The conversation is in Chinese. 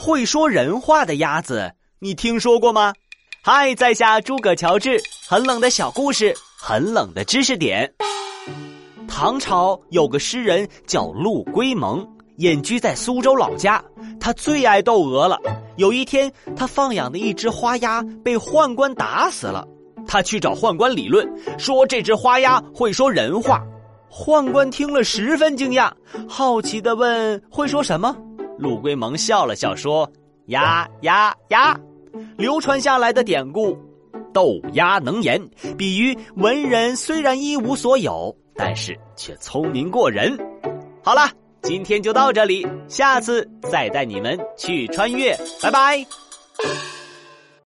会说人话的鸭子，你听说过吗？嗨，在下诸葛乔治，很冷的小故事，很冷的知识点。唐朝有个诗人叫陆龟蒙，隐居在苏州老家。他最爱窦娥了。有一天，他放养的一只花鸭被宦官打死了。他去找宦官理论，说这只花鸭会说人话。宦官听了十分惊讶，好奇的问：“会说什么？”陆龟蒙笑了笑说：“鸭鸭鸭。”流传下来的典故，“斗鸭能言”，比喻文人虽然一无所有。但是却聪明过人。好了，今天就到这里，下次再带你们去穿越，拜拜。